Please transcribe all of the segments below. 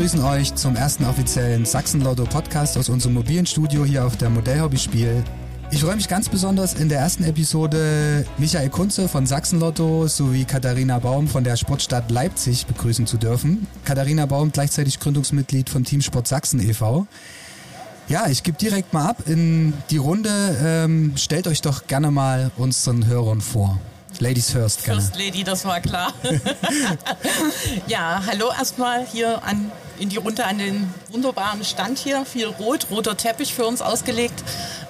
begrüßen euch zum ersten offiziellen Sachsen-Lotto-Podcast aus unserem mobilen Studio hier auf der Modellhobby-Spiel. Ich freue mich ganz besonders in der ersten Episode Michael Kunze von Sachsen-Lotto sowie Katharina Baum von der Sportstadt Leipzig begrüßen zu dürfen. Katharina Baum gleichzeitig Gründungsmitglied von Team Sport Sachsen e.V. Ja, ich gebe direkt mal ab in die Runde. Ähm, stellt euch doch gerne mal unseren Hörern vor. Ladies first, gerne. First Lady, das war klar. ja, hallo erstmal hier an in die Runde an den wunderbaren Stand hier. Viel Rot, roter Teppich für uns ausgelegt.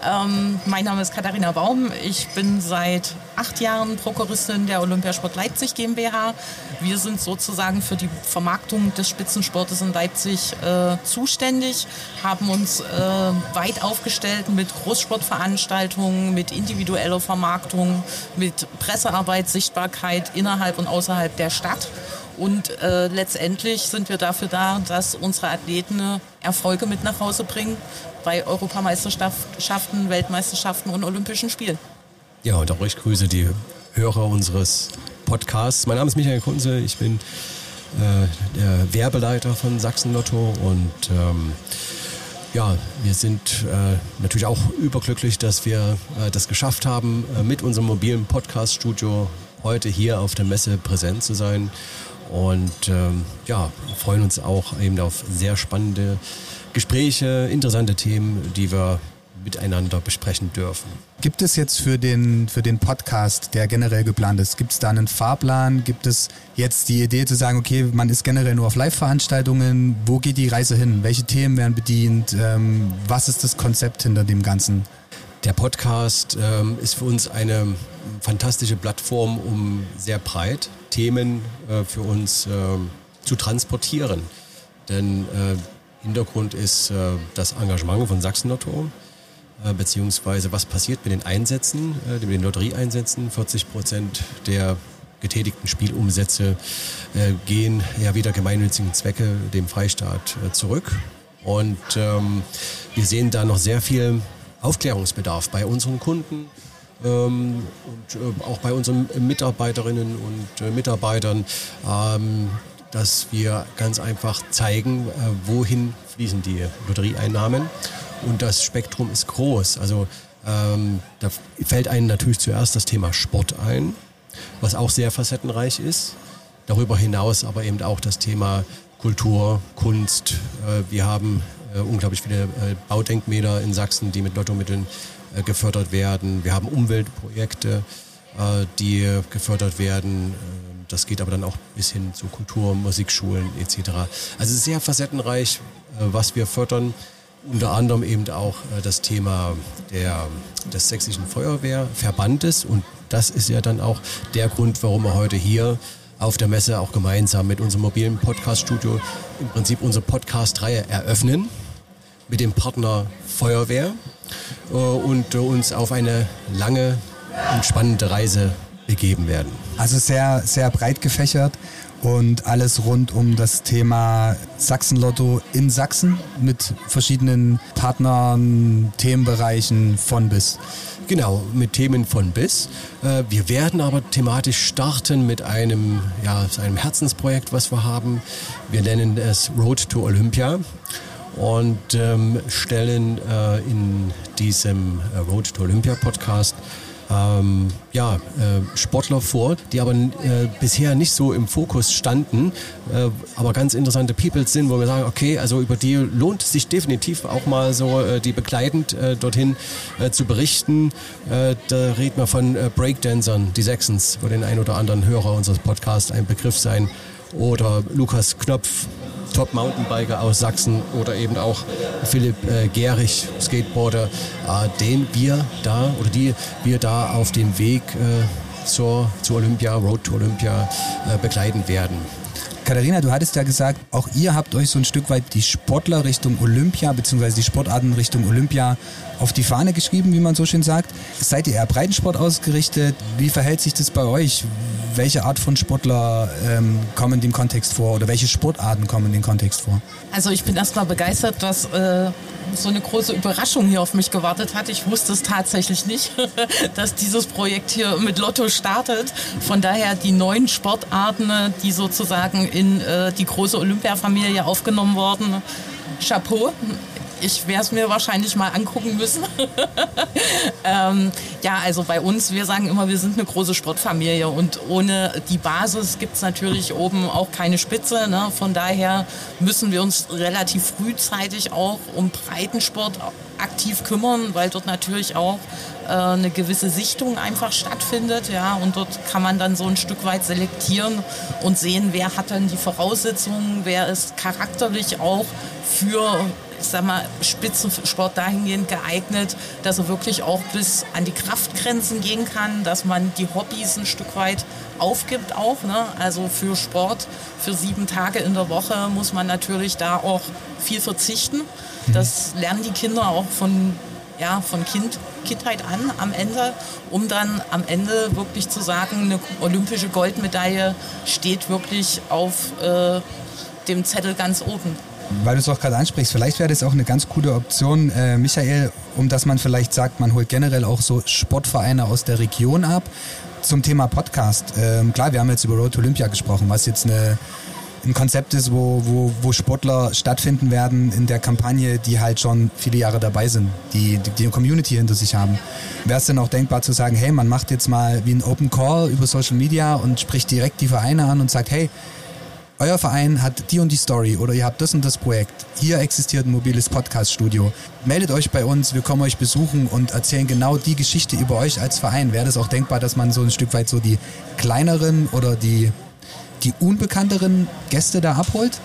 Ähm, mein Name ist Katharina Baum. Ich bin seit acht Jahren Prokuristin der Olympiasport Leipzig GmbH. Wir sind sozusagen für die Vermarktung des Spitzensportes in Leipzig äh, zuständig, haben uns äh, weit aufgestellt mit Großsportveranstaltungen, mit individueller Vermarktung, mit Pressearbeit, Sichtbarkeit innerhalb und außerhalb der Stadt und äh, letztendlich sind wir dafür da, dass unsere Athleten Erfolge mit nach Hause bringen bei Europameisterschaften, Weltmeisterschaften und Olympischen Spielen. Ja, und auch ich grüße die Hörer unseres Podcasts. Mein Name ist Michael Kunze, ich bin äh, der Werbeleiter von Sachsen Lotto und ähm, ja, wir sind äh, natürlich auch überglücklich, dass wir äh, das geschafft haben, äh, mit unserem mobilen Podcast-Studio heute hier auf der Messe präsent zu sein und ähm, ja, freuen uns auch eben auf sehr spannende Gespräche, interessante Themen, die wir miteinander besprechen dürfen. Gibt es jetzt für den, für den Podcast, der generell geplant ist, gibt es da einen Fahrplan? Gibt es jetzt die Idee zu sagen, okay, man ist generell nur auf Live-Veranstaltungen? Wo geht die Reise hin? Welche Themen werden bedient? Ähm, was ist das Konzept hinter dem Ganzen? Der Podcast ähm, ist für uns eine fantastische Plattform, um sehr breit Themen äh, für uns äh, zu transportieren. Denn äh, Hintergrund ist äh, das Engagement von Sachsen Lotto, äh, beziehungsweise was passiert mit den Einsätzen, äh, mit den Lotterieeinsätzen. 40 Prozent der getätigten Spielumsätze gehen ja wieder gemeinnützigen Zwecke dem Freistaat zurück. Und ähm, wir sehen da noch sehr viel Aufklärungsbedarf bei unseren Kunden, ähm, und äh, auch bei unseren Mitarbeiterinnen und äh, Mitarbeitern, ähm, dass wir ganz einfach zeigen, äh, wohin fließen die Lotterieeinnahmen. Und das Spektrum ist groß. Also ähm, da fällt einem natürlich zuerst das Thema Sport ein, was auch sehr facettenreich ist. Darüber hinaus aber eben auch das Thema Kultur, Kunst. Äh, wir haben äh, unglaublich viele äh, Baudenkmäler in Sachsen, die mit Lottomitteln äh, gefördert werden. Wir haben Umweltprojekte, äh, die gefördert werden. Äh, das geht aber dann auch bis hin zu Kultur, Musikschulen etc. Also sehr facettenreich, was wir fördern. Unter anderem eben auch das Thema der, des sächsischen Feuerwehrverbandes. Und das ist ja dann auch der Grund, warum wir heute hier auf der Messe auch gemeinsam mit unserem mobilen Podcast-Studio im Prinzip unsere Podcast-Reihe eröffnen mit dem Partner Feuerwehr äh, und uns auf eine lange und spannende Reise begeben werden. Also sehr, sehr breit gefächert und alles rund um das Thema Sachsenlotto in Sachsen mit verschiedenen Partnern, Themenbereichen von bis. Genau, mit Themen von bis. Äh, wir werden aber thematisch starten mit einem, ja, einem Herzensprojekt, was wir haben. Wir nennen es Road to Olympia und ähm, stellen äh, in diesem äh, Road to Olympia Podcast ähm, ja, äh, Sportler vor, die aber äh, bisher nicht so im Fokus standen, äh, aber ganz interessante Peoples sind, wo wir sagen, okay, also über die lohnt sich definitiv auch mal so äh, die begleitend äh, dorthin zu berichten. Da reden wir von Breakdancern, die Sechsens, wo den ein oder anderen Hörer unseres Podcasts ein Begriff sein. Oder Lukas Knopf, Top-Mountainbiker aus Sachsen oder eben auch Philipp äh, Gerich, Skateboarder, äh, den wir da oder die wir da auf dem Weg äh, zur, zur Olympia, Road to Olympia äh, begleiten werden. Katharina, du hattest ja gesagt, auch ihr habt euch so ein Stück weit die Sportler Richtung Olympia, beziehungsweise die Sportarten Richtung Olympia auf die Fahne geschrieben, wie man so schön sagt. Seid ihr eher Breitensport ausgerichtet? Wie verhält sich das bei euch? Welche Art von Sportler ähm, kommen dem Kontext vor oder welche Sportarten kommen den Kontext vor? Also ich bin erstmal begeistert, dass äh, so eine große Überraschung hier auf mich gewartet hat. Ich wusste es tatsächlich nicht, dass dieses Projekt hier mit Lotto startet. Von daher die neuen Sportarten, die sozusagen in äh, die große Olympiafamilie aufgenommen wurden. Chapeau ich werde es mir wahrscheinlich mal angucken müssen. ähm, ja, also bei uns, wir sagen immer, wir sind eine große Sportfamilie und ohne die Basis gibt es natürlich oben auch keine Spitze. Ne? Von daher müssen wir uns relativ frühzeitig auch um Breitensport aktiv kümmern, weil dort natürlich auch äh, eine gewisse Sichtung einfach stattfindet. Ja, und dort kann man dann so ein Stück weit selektieren und sehen, wer hat dann die Voraussetzungen, wer ist charakterlich auch für ich sag mal, Spitzensport dahingehend geeignet, dass er wirklich auch bis an die Kraftgrenzen gehen kann, dass man die Hobbys ein Stück weit aufgibt auch. Ne? Also für Sport, für sieben Tage in der Woche muss man natürlich da auch viel verzichten. Das lernen die Kinder auch von, ja, von kind, Kindheit an am Ende, um dann am Ende wirklich zu sagen, eine olympische Goldmedaille steht wirklich auf äh, dem Zettel ganz oben weil du es auch gerade ansprichst, vielleicht wäre das auch eine ganz coole Option, äh, Michael, um dass man vielleicht sagt, man holt generell auch so Sportvereine aus der Region ab. Zum Thema Podcast. Ähm, klar, wir haben jetzt über Road to Olympia gesprochen, was jetzt eine, ein Konzept ist, wo, wo, wo Sportler stattfinden werden in der Kampagne, die halt schon viele Jahre dabei sind, die die, die Community hinter sich haben. Wäre es denn auch denkbar zu sagen, hey, man macht jetzt mal wie ein Open Call über Social Media und spricht direkt die Vereine an und sagt, hey, euer Verein hat die und die Story oder ihr habt das und das Projekt. Hier existiert ein mobiles Podcast-Studio. Meldet euch bei uns, wir kommen euch besuchen und erzählen genau die Geschichte über euch als Verein. Wäre das auch denkbar, dass man so ein Stück weit so die kleineren oder die, die unbekannteren Gäste da abholt?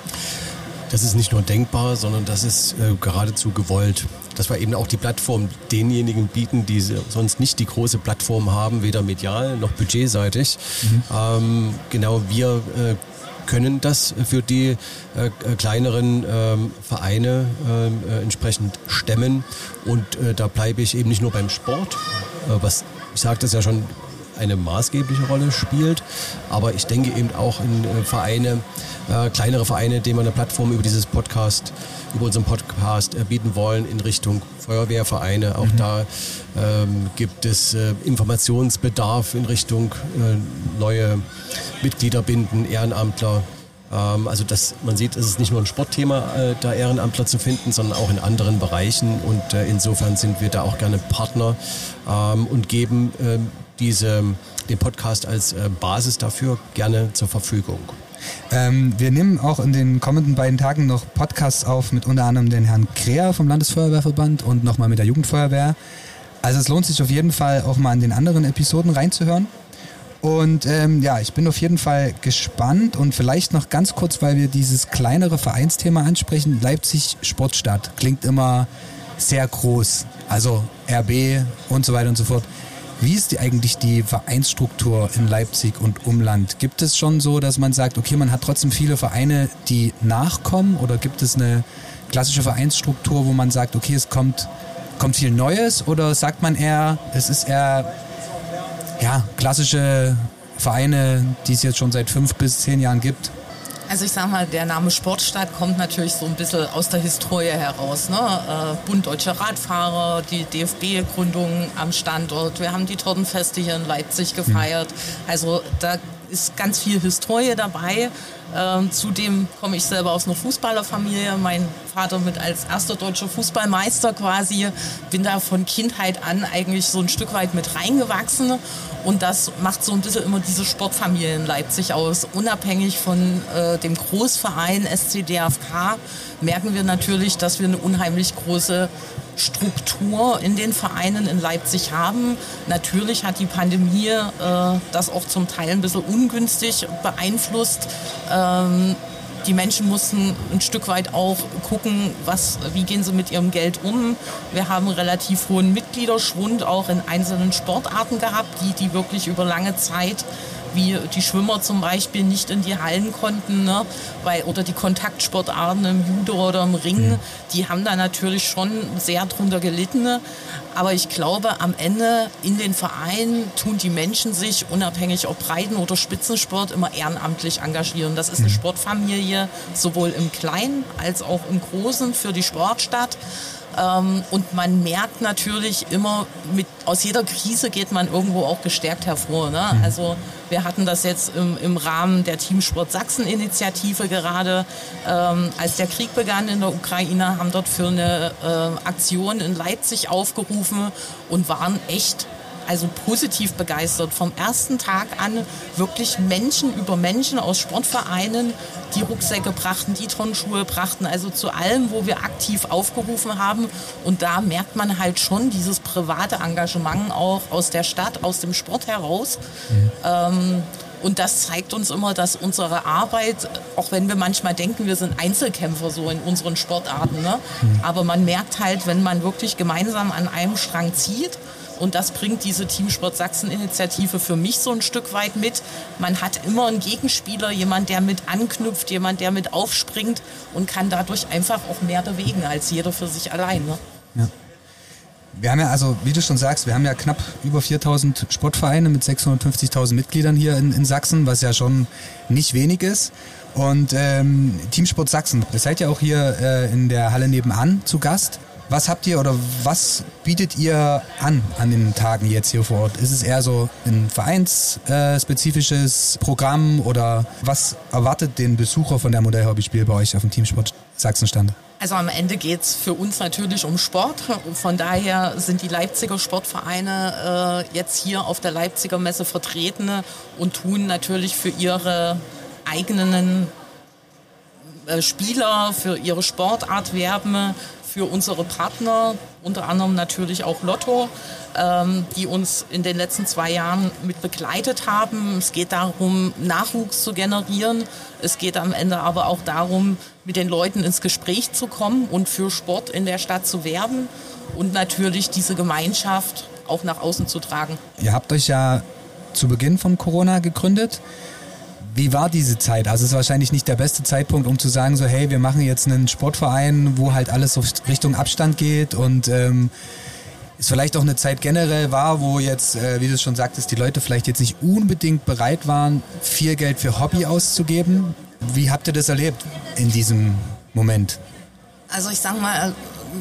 Das ist nicht nur denkbar, sondern das ist äh, geradezu gewollt. Dass wir eben auch die Plattform denjenigen bieten, die sonst nicht die große Plattform haben, weder medial noch budgetseitig. Mhm. Ähm, genau, wir äh, können das für die äh, äh, kleineren ähm, Vereine ähm, äh, entsprechend stemmen. Und äh, da bleibe ich eben nicht nur beim Sport, äh, was ich sagte es ja schon eine maßgebliche Rolle spielt. Aber ich denke eben auch in äh, Vereine, äh, kleinere Vereine, denen wir eine Plattform über dieses Podcast, über unseren Podcast äh, bieten wollen in Richtung Feuerwehrvereine. Auch mhm. da ähm, gibt es äh, Informationsbedarf in Richtung äh, neue Mitglieder binden, Ehrenamtler. Ähm, also das, man sieht, es ist nicht nur ein Sportthema, äh, da Ehrenamtler zu finden, sondern auch in anderen Bereichen. Und insofern sind wir da auch gerne Partner ähm, und geben ähm, diese, den Podcast als äh, Basis dafür gerne zur Verfügung. Ähm, wir nehmen auch in den kommenden beiden Tagen noch Podcasts auf mit unter anderem den Herrn Kreher vom Landesfeuerwehrverband und nochmal mit der Jugendfeuerwehr. Also es lohnt sich auf jeden Fall auch mal in den anderen Episoden reinzuhören. Und ähm, ja, ich bin auf jeden Fall gespannt und vielleicht noch ganz kurz, weil wir dieses kleinere Vereinsthema ansprechen. Leipzig Sportstadt klingt immer sehr groß. Also RB und so weiter und so fort. Wie ist die eigentlich die Vereinsstruktur in Leipzig und Umland? Gibt es schon so, dass man sagt, okay, man hat trotzdem viele Vereine, die nachkommen oder gibt es eine klassische Vereinsstruktur, wo man sagt, okay, es kommt, kommt viel Neues oder sagt man eher, es ist eher ja, klassische Vereine, die es jetzt schon seit fünf bis zehn Jahren gibt? Also ich sag mal, der Name Sportstadt kommt natürlich so ein bisschen aus der Historie heraus. Ne? Äh, Bund Deutscher Radfahrer, die DFB-Gründung am Standort. Wir haben die Tortenfeste hier in Leipzig gefeiert. Mhm. Also da ist ganz viel Historie dabei. Ähm, zudem komme ich selber aus einer Fußballerfamilie. Mein Vater mit als erster deutscher Fußballmeister quasi. Bin da von Kindheit an eigentlich so ein Stück weit mit reingewachsen. Und das macht so ein bisschen immer diese Sportfamilie in Leipzig aus. Unabhängig von äh, dem Großverein SCDFK merken wir natürlich, dass wir eine unheimlich große Struktur in den Vereinen in Leipzig haben. Natürlich hat die Pandemie äh, das auch zum Teil ein bisschen ungünstig beeinflusst. Ähm, die Menschen mussten ein Stück weit auch gucken, was, wie gehen sie mit ihrem Geld um. Wir haben relativ hohen Mitgliederschwund auch in einzelnen Sportarten gehabt, die, die wirklich über lange Zeit wie die Schwimmer zum Beispiel nicht in die Hallen konnten, ne? Weil, oder die Kontaktsportarten im Judo oder im Ring, mhm. die haben da natürlich schon sehr drunter gelitten. Aber ich glaube, am Ende in den Vereinen tun die Menschen sich, unabhängig ob Breiten- oder Spitzensport, immer ehrenamtlich engagieren. Das ist eine mhm. Sportfamilie, sowohl im Kleinen als auch im Großen für die Sportstadt. Ähm, und man merkt natürlich immer, mit, aus jeder Krise geht man irgendwo auch gestärkt hervor. Ne? Mhm. Also wir hatten das jetzt im, im Rahmen der Teamsport Sachsen-Initiative gerade, ähm, als der Krieg begann in der Ukraine, haben dort für eine äh, Aktion in Leipzig aufgerufen und waren echt also positiv begeistert. Vom ersten Tag an wirklich Menschen über Menschen aus Sportvereinen, die Rucksäcke brachten, die Turnschuhe brachten, also zu allem, wo wir aktiv aufgerufen haben. Und da merkt man halt schon dieses private Engagement auch aus der Stadt, aus dem Sport heraus. Mhm. Ähm, und das zeigt uns immer, dass unsere Arbeit, auch wenn wir manchmal denken, wir sind Einzelkämpfer so in unseren Sportarten, ne? Mhm. aber man merkt halt, wenn man wirklich gemeinsam an einem Strang zieht und das bringt diese Teamsport Sachsen-Initiative für mich so ein Stück weit mit. Man hat immer einen Gegenspieler, jemand, der mit anknüpft, jemand, der mit aufspringt und kann dadurch einfach auch mehr bewegen als jeder für sich allein. Ne? Ja. Wir haben ja, also wie du schon sagst, wir haben ja knapp über 4000 Sportvereine mit 650.000 Mitgliedern hier in, in, Sachsen, was ja schon nicht wenig ist. Und ähm, Teamsport Sachsen, ihr seid ja auch hier äh, in der Halle nebenan zu Gast. Was habt ihr oder was bietet ihr an an den Tagen jetzt hier vor Ort? Ist es eher so ein vereinsspezifisches Programm oder was erwartet den Besucher von der Modellhobbyspiel bei euch auf dem Teamsport Sachsenstand? Also am Ende geht es für uns natürlich um Sport. Von daher sind die Leipziger Sportvereine äh, jetzt hier auf der Leipziger Messe vertreten und tun natürlich für ihre eigenen äh, Spieler, für ihre Sportart werben, für unsere Partner, unter anderem natürlich auch Lotto, ähm, die uns in den letzten zwei Jahren mit begleitet haben. Es geht darum, Nachwuchs zu generieren. Es geht am Ende aber auch darum, mit den Leuten ins Gespräch zu kommen und für Sport in der Stadt zu werben und natürlich diese Gemeinschaft auch nach außen zu tragen. Ihr habt euch ja zu Beginn von Corona gegründet. Wie war diese Zeit? Also es ist wahrscheinlich nicht der beste Zeitpunkt, um zu sagen, so hey, wir machen jetzt einen Sportverein, wo halt alles so Richtung Abstand geht und ähm, es vielleicht auch eine Zeit generell war, wo jetzt, äh, wie du schon sagtest, die Leute vielleicht jetzt nicht unbedingt bereit waren, viel Geld für Hobby auszugeben. Wie habt ihr das erlebt in diesem Moment? Also ich sag mal,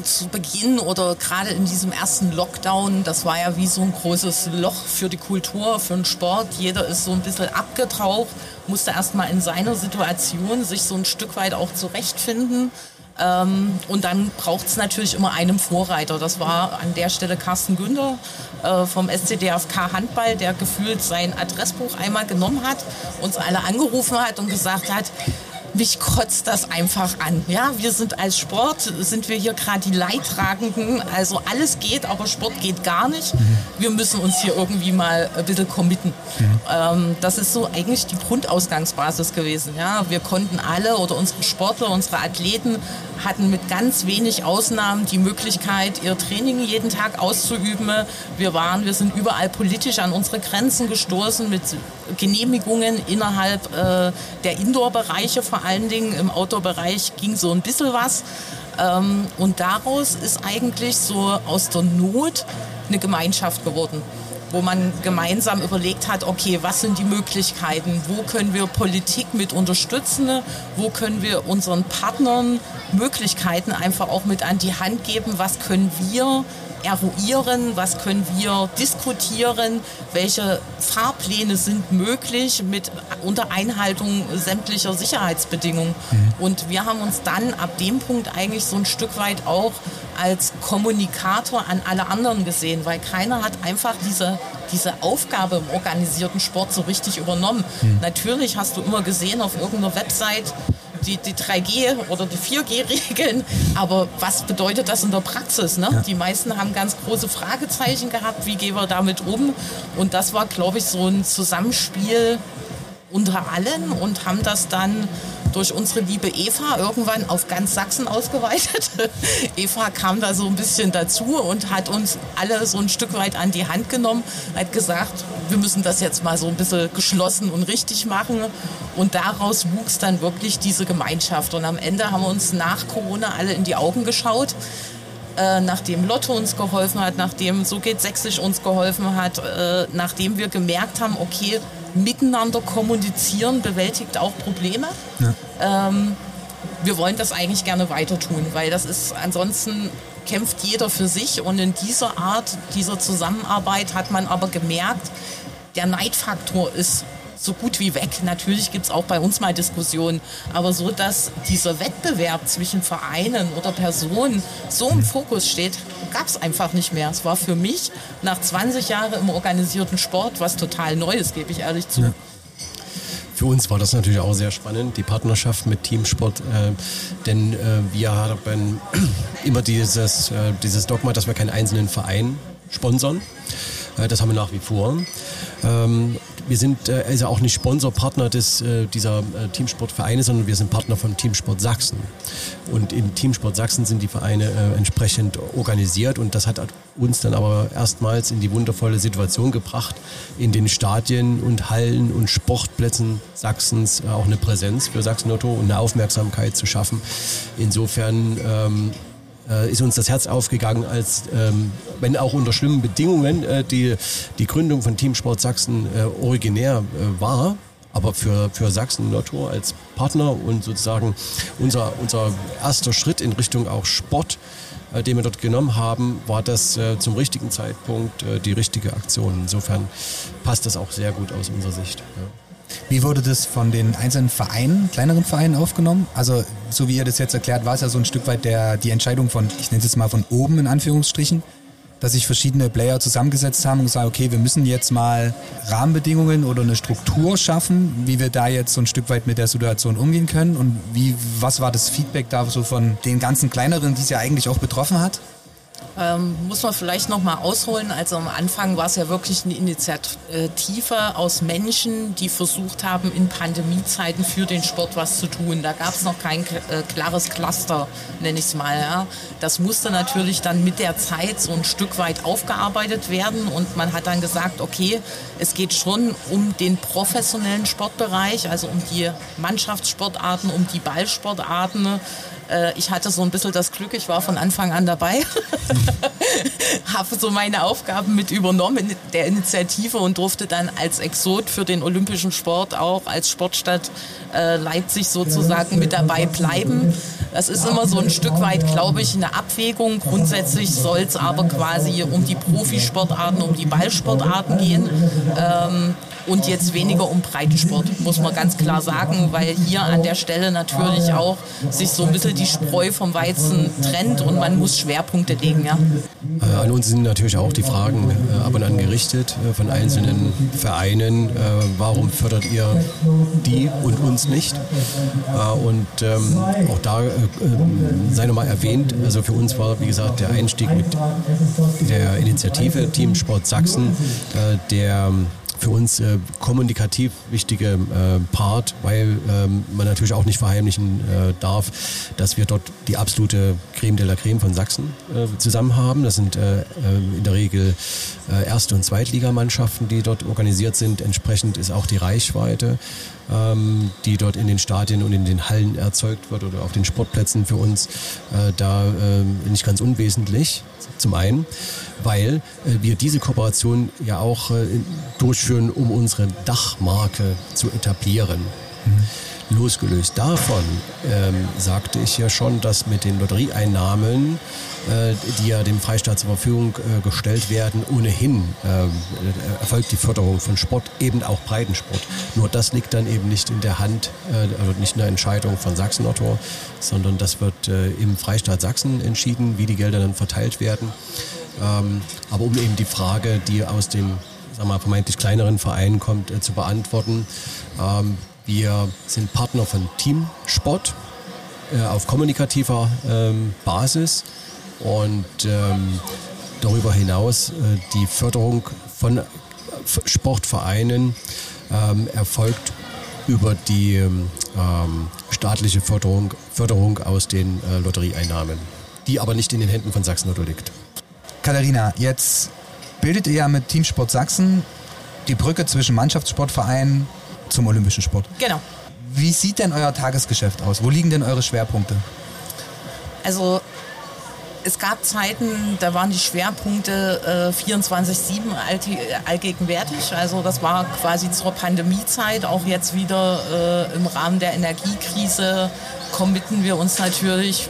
zu Beginn oder gerade in diesem ersten Lockdown, das war ja wie so ein großes Loch für die Kultur, für den Sport. Jeder ist so ein bisschen abgetaucht, musste erstmal in seiner Situation sich so ein Stück weit auch zurechtfinden. Ähm, und dann braucht es natürlich immer einen Vorreiter. Das war an der Stelle Carsten Günther äh, vom SCDFK Handball, der gefühlt sein Adressbuch einmal genommen hat, uns alle angerufen hat und gesagt hat, mich kotzt das einfach an. Ja, wir sind als Sport, sind wir hier gerade die Leidtragenden. Also alles geht, aber Sport geht gar nicht. Mhm. Wir müssen uns hier irgendwie mal ein bisschen committen. Mhm. Ähm, das ist so eigentlich die Grundausgangsbasis gewesen. Ja, wir konnten alle oder unsere Sportler, unsere Athleten hatten mit ganz wenig Ausnahmen die Möglichkeit, ihr Training jeden Tag auszuüben. Wir waren, wir sind überall politisch an unsere Grenzen gestoßen mit Genehmigungen innerhalb äh, der Indoor-Bereiche vor allen Dingen. Im Outdoor-Bereich ging so ein bisschen was. Ähm, und daraus ist eigentlich so aus der Not eine Gemeinschaft geworden wo man gemeinsam überlegt hat, okay, was sind die Möglichkeiten, wo können wir Politik mit unterstützen, wo können wir unseren Partnern Möglichkeiten einfach auch mit an die Hand geben, was können wir eruieren, was können wir diskutieren, welche Fahrpläne sind möglich mit unter Einhaltung sämtlicher Sicherheitsbedingungen. Mhm. Und wir haben uns dann ab dem Punkt eigentlich so ein Stück weit auch als Kommunikator an alle anderen gesehen, weil keiner hat einfach diese, diese Aufgabe im organisierten Sport so richtig übernommen. Mhm. Natürlich hast du immer gesehen auf irgendeiner Website, die, die 3G oder die 4G-Regeln. Aber was bedeutet das in der Praxis? Ne? Ja. Die meisten haben ganz große Fragezeichen gehabt, wie gehen wir damit um? Und das war, glaube ich, so ein Zusammenspiel unter allen und haben das dann durch unsere liebe Eva irgendwann auf ganz Sachsen ausgeweitet. Eva kam da so ein bisschen dazu und hat uns alle so ein Stück weit an die Hand genommen, hat gesagt, wir müssen das jetzt mal so ein bisschen geschlossen und richtig machen. Und daraus wuchs dann wirklich diese Gemeinschaft. Und am Ende haben wir uns nach Corona alle in die Augen geschaut äh, nachdem Lotto uns geholfen hat, nachdem So geht Sächsisch uns geholfen hat, äh, nachdem wir gemerkt haben, okay, miteinander kommunizieren bewältigt auch Probleme. Ja. Ähm, wir wollen das eigentlich gerne weiter tun, weil das ist ansonsten kämpft jeder für sich und in dieser Art, dieser Zusammenarbeit hat man aber gemerkt, der Neidfaktor ist so gut wie weg. Natürlich gibt es auch bei uns mal Diskussionen, aber so, dass dieser Wettbewerb zwischen Vereinen oder Personen so im Fokus steht, gab es einfach nicht mehr. Es war für mich nach 20 Jahren im organisierten Sport was total Neues, gebe ich ehrlich zu. Ja. Für uns war das natürlich auch sehr spannend, die Partnerschaft mit Teamsport, äh, denn äh, wir haben immer dieses, äh, dieses Dogma, dass wir keinen einzelnen Verein sponsern. Das haben wir nach wie vor. Wir sind äh, also auch nicht Sponsorpartner des, äh, dieser äh, Teamsportvereine, sondern wir sind Partner von Teamsport Sachsen. Und im Teamsport Sachsen sind die Vereine äh, entsprechend organisiert und das hat uns dann aber erstmals in die wundervolle Situation gebracht, in den Stadien und Hallen und Sportplätzen Sachsens äh, auch eine Präsenz für Sachsen-Lotto und eine Aufmerksamkeit zu schaffen. Insofern ähm, äh, ist uns das Herz aufgegangen, als ähm, wenn auch unter schlimmen Bedingungen äh, die, die Gründung von Team Sport Sachsen äh, originär äh, war. Aber für, für Sachsen Lotto als Partner und sozusagen unser, unser erster Schritt in Richtung auch Sport, äh, den wir dort genommen haben, war das äh, zum richtigen Zeitpunkt die richtige Aktion. Insofern passt das auch sehr gut aus unserer Sicht. Ja. Wie wurde das von den einzelnen Vereinen, kleineren Vereinen aufgenommen? Also, so wie ihr das jetzt erklärt, war es ja so ein Stück weit der, die Entscheidung von, ich nenne es jetzt mal von oben in Anführungsstrichen, dass sich verschiedene Player zusammengesetzt haben und gesagt, okay, wir müssen jetzt mal Rahmenbedingungen oder eine Struktur schaffen, wie wir da jetzt so ein Stück weit mit der Situation umgehen können und wie, was war das Feedback da so von den ganzen kleineren, die es ja eigentlich auch betroffen hat? Ähm, muss man vielleicht noch mal ausholen. Also am Anfang war es ja wirklich eine Initiative aus Menschen, die versucht haben, in Pandemiezeiten für den Sport was zu tun. Da gab es noch kein äh, klares Cluster, nenne ich es mal. Ja. Das musste natürlich dann mit der Zeit so ein Stück weit aufgearbeitet werden und man hat dann gesagt, okay, es geht schon um den professionellen Sportbereich, also um die Mannschaftssportarten, um die Ballsportarten ich hatte so ein bisschen das Glück, ich war von Anfang an dabei, habe so meine Aufgaben mit übernommen in der Initiative und durfte dann als Exot für den olympischen Sport auch als Sportstadt äh, Leipzig sozusagen mit dabei bleiben. Das ist immer so ein Stück weit, glaube ich, eine Abwägung. Grundsätzlich soll es aber quasi um die Profisportarten, um die Ballsportarten gehen. Ähm, und jetzt weniger um Breitensport, muss man ganz klar sagen, weil hier an der Stelle natürlich auch sich so ein bisschen die Spreu vom Weizen trennt und man muss Schwerpunkte legen. Ja. Äh, an uns sind natürlich auch die Fragen äh, ab und an gerichtet äh, von einzelnen Vereinen. Warum fördert ihr die und uns nicht? Und ähm, auch da sei nochmal erwähnt, also für uns war, wie gesagt, der Einstieg mit der Initiative Team Sport Sachsen, der für uns äh, kommunikativ wichtige äh, Part, weil ähm, man natürlich auch nicht verheimlichen äh, darf, dass wir dort die absolute Creme de la Creme von Sachsen äh, zusammen haben. Das sind äh, äh, in der Regel Erste- und Zweitligamannschaften, die dort organisiert sind. Entsprechend ist auch die Reichweite, ähm, die dort in den Stadien und in den Hallen erzeugt wird oder auf den Sportplätzen für uns da ähm, nicht ganz unwesentlich. Zum einen weil äh, wir diese Kooperation ja auch äh, durchführen, um unsere Dachmarke zu etablieren. Mhm. Losgelöst davon ähm, sagte ich ja schon, dass mit den Lotterieeinnahmen, äh, die ja dem Freistaat zur Verfügung äh, gestellt werden, ohnehin äh, erfolgt die Förderung von Sport, eben auch Breitensport. Nur das liegt dann eben nicht in der Hand, äh, also nicht in der Entscheidung von Sachsen-Lotto, sondern das wird äh, im Freistaat Sachsen entschieden, wie die Gelder dann verteilt werden. Ähm, aber um eben die Frage, die aus dem sagen wir, vermeintlich kleineren Verein kommt, äh, zu beantworten. Ähm, wir sind Partner von Teamsport äh, auf kommunikativer ähm, Basis und ähm, darüber hinaus äh, die Förderung von Sportvereinen ähm, erfolgt über die ähm, staatliche Förderung, Förderung aus den äh, Lotterieeinnahmen, die aber nicht in den Händen von Sachsen-Lotto liegt. Katharina, jetzt bildet ihr ja mit Teamsport Sachsen die Brücke zwischen Mannschaftssportverein zum olympischen Sport. Genau. Wie sieht denn euer Tagesgeschäft aus? Wo liegen denn eure Schwerpunkte? Also es gab Zeiten, da waren die Schwerpunkte äh, 24-7 allgegenwärtig. Also das war quasi zur Pandemiezeit. Auch jetzt wieder äh, im Rahmen der Energiekrise committen wir uns natürlich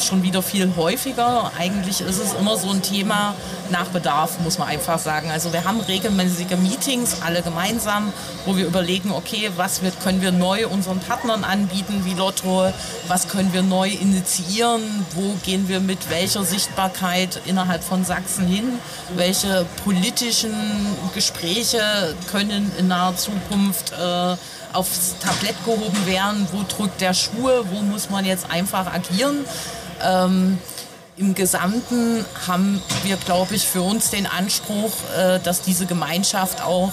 schon wieder viel häufiger. Eigentlich ist es immer so ein Thema nach Bedarf, muss man einfach sagen. Also wir haben regelmäßige Meetings, alle gemeinsam, wo wir überlegen, okay, was wird, können wir neu unseren Partnern anbieten wie Lotto, was können wir neu initiieren, wo gehen wir mit welcher Sichtbarkeit innerhalb von Sachsen hin, welche politischen Gespräche können in naher Zukunft äh, aufs Tablett gehoben werden, wo drückt der Schuh, wo muss man jetzt einfach agieren. Ähm, Im Gesamten haben wir, glaube ich, für uns den Anspruch, äh, dass diese Gemeinschaft auch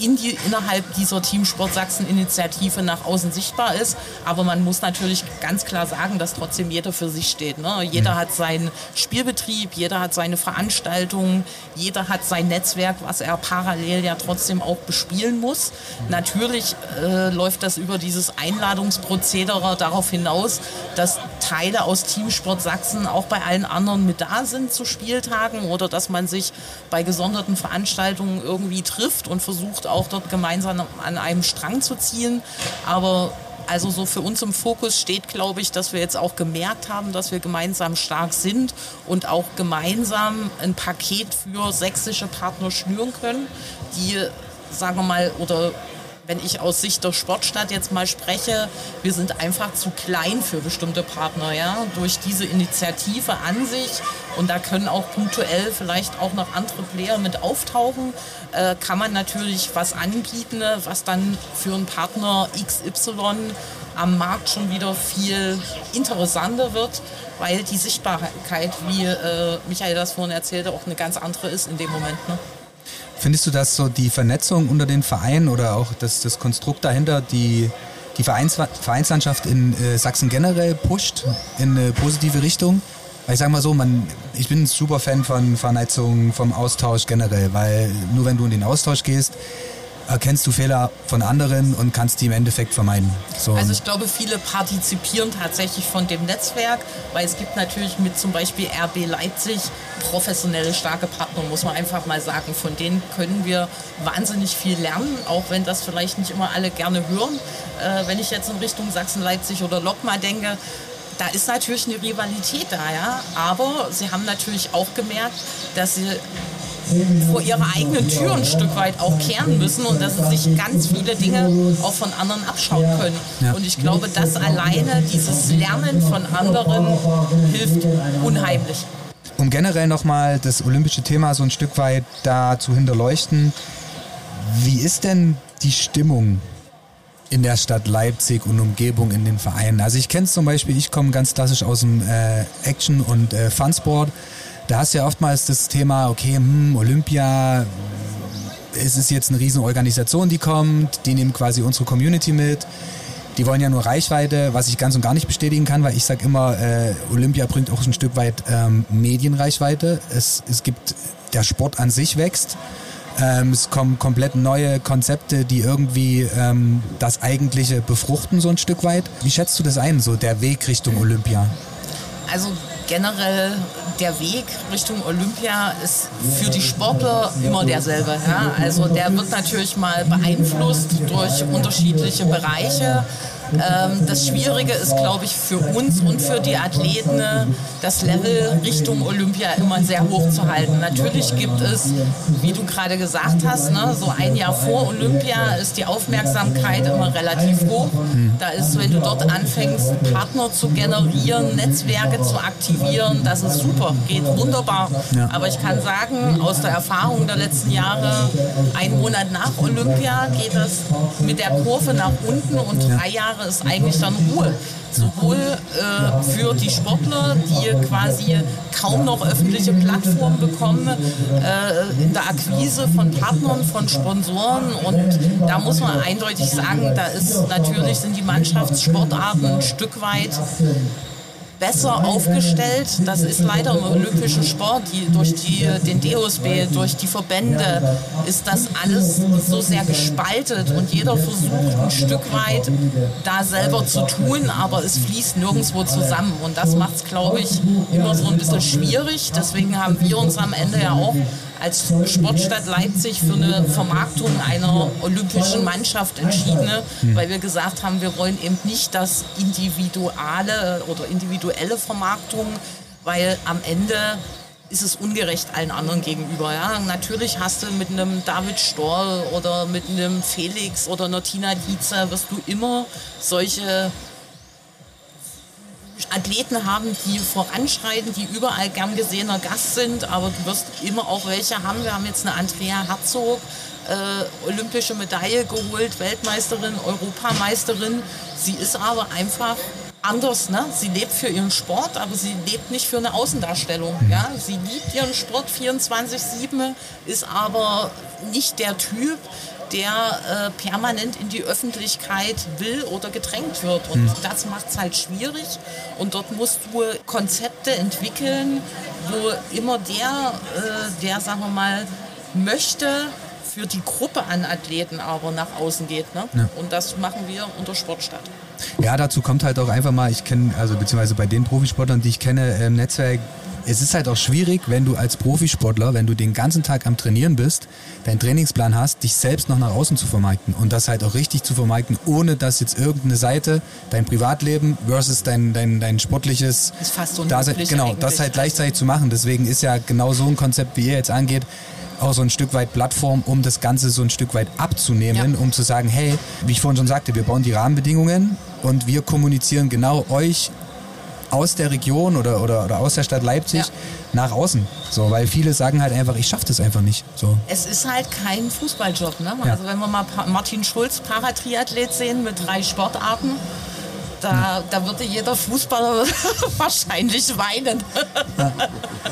in die, innerhalb dieser Teamsport Sachsen-Initiative nach außen sichtbar ist. Aber man muss natürlich ganz klar sagen, dass trotzdem jeder für sich steht. Ne? Jeder mhm. hat seinen Spielbetrieb, jeder hat seine Veranstaltungen, jeder hat sein Netzwerk, was er parallel ja trotzdem auch bespielen muss. Mhm. Natürlich äh, läuft das über dieses Einladungsprozedere darauf hinaus, dass Teile aus Teamsport Sachsen auch bei allen anderen mit da sind zu Spieltagen oder dass man sich bei gesonderten Veranstaltungen irgendwie trifft und versucht auch dort gemeinsam an einem Strang zu ziehen. Aber also so für uns im Fokus steht, glaube ich, dass wir jetzt auch gemerkt haben, dass wir gemeinsam stark sind und auch gemeinsam ein Paket für sächsische Partner schnüren können, die, sagen wir mal, oder wenn ich aus Sicht der Sportstadt jetzt mal spreche, wir sind einfach zu klein für bestimmte Partner, ja, durch diese Initiative an sich und da können auch punktuell vielleicht auch noch andere Player mit auftauchen, äh, kann man natürlich was anbieten, was dann für einen Partner XY am Markt schon wieder viel interessanter wird, weil die Sichtbarkeit, wie äh, Michael das vorhin erzählte, auch eine ganz andere ist in dem Moment. Ne? Findest du, dass so die Vernetzung unter den Vereinen oder auch das, das Konstrukt dahinter die, die Vereins, Vereinslandschaft in äh, Sachsen generell pusht in eine positive Richtung? Weil ich sage mal so, man, ich bin ein super Fan von Vernetzung, vom Austausch generell, weil nur wenn du in den Austausch gehst, erkennst du Fehler von anderen und kannst die im Endeffekt vermeiden. So. Also ich glaube, viele partizipieren tatsächlich von dem Netzwerk, weil es gibt natürlich mit zum Beispiel RB Leipzig professionelle, starke Partner, muss man einfach mal sagen. Von denen können wir wahnsinnig viel lernen, auch wenn das vielleicht nicht immer alle gerne hören. Äh, wenn ich jetzt in Richtung Sachsen-Leipzig oder Lokma denke, da ist natürlich eine Rivalität da, ja. Aber sie haben natürlich auch gemerkt, dass sie vor ihrer eigenen Tür ein Stück weit auch kehren müssen und dass sie sich ganz viele Dinge auch von anderen abschauen können. Ja. Und ich glaube, das alleine, dieses Lernen von anderen, hilft unheimlich. Um generell nochmal das olympische Thema so ein Stück weit da zu hinterleuchten, wie ist denn die Stimmung in der Stadt Leipzig und Umgebung in den Vereinen? Also ich kenne es zum Beispiel, ich komme ganz klassisch aus dem äh, Action- und äh, Funsport da hast du ja oftmals das Thema, okay, hm, Olympia, es ist jetzt eine riesen Organisation, die kommt, die nehmen quasi unsere Community mit. Die wollen ja nur Reichweite, was ich ganz und gar nicht bestätigen kann, weil ich sage immer, äh, Olympia bringt auch ein Stück weit ähm, Medienreichweite. Es, es gibt, der Sport an sich wächst. Ähm, es kommen komplett neue Konzepte, die irgendwie ähm, das Eigentliche befruchten, so ein Stück weit. Wie schätzt du das ein, so der Weg Richtung Olympia? Also generell der Weg Richtung Olympia ist für die Sportler immer derselbe. Ja? Also der wird natürlich mal beeinflusst durch unterschiedliche Bereiche. Ähm, das Schwierige ist, glaube ich, für uns und für die Athleten, das Level Richtung Olympia immer sehr hoch zu halten. Natürlich gibt es, wie du gerade gesagt hast, ne, so ein Jahr vor Olympia ist die Aufmerksamkeit immer relativ hoch. Da ist, wenn du dort anfängst, Partner zu generieren, Netzwerke zu aktivieren, das ist super, geht wunderbar. Ja. Aber ich kann sagen, aus der Erfahrung der letzten Jahre, einen Monat nach Olympia geht es mit der Kurve nach unten und drei Jahre Jahre ist eigentlich dann Ruhe. Sowohl äh, für die Sportler, die quasi kaum noch öffentliche Plattformen bekommen, äh, in der Akquise von Partnern, von Sponsoren. Und da muss man eindeutig sagen, da ist natürlich sind die Mannschaftssportarten ein Stück weit besser aufgestellt. Das ist leider im olympischen Sport, die, durch die, den DOSB, durch die Verbände ist das alles so sehr gespaltet und jeder versucht ein Stück weit da selber zu tun, aber es fließt nirgendwo zusammen und das macht es, glaube ich, immer so ein bisschen schwierig. Deswegen haben wir uns am Ende ja auch als Sportstadt Leipzig für eine Vermarktung einer olympischen Mannschaft entschieden, mhm. weil wir gesagt haben, wir wollen eben nicht das individuelle oder individuelle Vermarktung, weil am Ende ist es ungerecht allen anderen gegenüber. Ja? Natürlich hast du mit einem David Storr oder mit einem Felix oder einer Tina Lietzer wirst du immer solche Athleten haben, die voranschreiten, die überall gern gesehener Gast sind, aber du wirst immer auch welche haben. Wir haben jetzt eine Andrea Herzog, äh, olympische Medaille geholt, Weltmeisterin, Europameisterin. Sie ist aber einfach anders. Ne? Sie lebt für ihren Sport, aber sie lebt nicht für eine Außendarstellung. Mhm. Ja? Sie liebt ihren Sport 24-7, ist aber nicht der Typ, der äh, permanent in die Öffentlichkeit will oder gedrängt wird. Und mhm. das macht es halt schwierig. Und dort musst du Konzepte entwickeln, wo immer der, äh, der, sagen wir mal, möchte, für die Gruppe an Athleten aber nach außen geht. Ne? Ja. Und das machen wir unter Sportstadt. Ja, dazu kommt halt auch einfach mal, ich kenne, also beziehungsweise bei den Profisportlern, die ich kenne im Netzwerk, es ist halt auch schwierig, wenn du als Profisportler, wenn du den ganzen Tag am Trainieren bist, deinen Trainingsplan hast, dich selbst noch nach außen zu vermarkten und das halt auch richtig zu vermarkten, ohne dass jetzt irgendeine Seite, dein Privatleben versus dein, dein, dein sportliches ist fast Dasein, genau, das halt gleichzeitig zu machen. Deswegen ist ja genau so ein Konzept, wie ihr jetzt angeht, auch so ein Stück weit Plattform, um das Ganze so ein Stück weit abzunehmen, ja. um zu sagen, hey, wie ich vorhin schon sagte, wir bauen die Rahmenbedingungen und wir kommunizieren genau euch aus der Region oder, oder, oder aus der Stadt Leipzig ja. nach außen. So, weil viele sagen halt einfach, ich schaffe das einfach nicht. So. Es ist halt kein Fußballjob. Ne? Ja. Also wenn wir mal Martin Schulz, Paratriathlet sehen mit drei Sportarten, da, da würde jeder Fußballer wahrscheinlich weinen.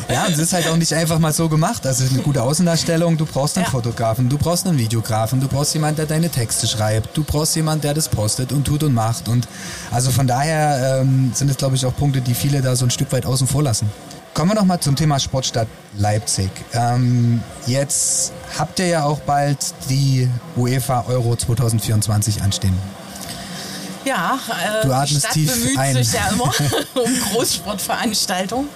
Ja. und es ist halt auch nicht einfach mal so gemacht. Also eine gute Außendarstellung, du brauchst einen ja. Fotografen, du brauchst einen Videografen, du brauchst jemanden, der deine Texte schreibt, du brauchst jemanden, der das postet und tut und macht. Und also von daher ähm, sind es, glaube ich, auch Punkte, die viele da so ein Stück weit außen vor lassen. Kommen wir nochmal zum Thema Sportstadt Leipzig. Ähm, jetzt habt ihr ja auch bald die UEFA Euro 2024 anstehen. Ja, äh, du atmest die Stadt tief bemüht ein. sich ja immer um Großsportveranstaltungen.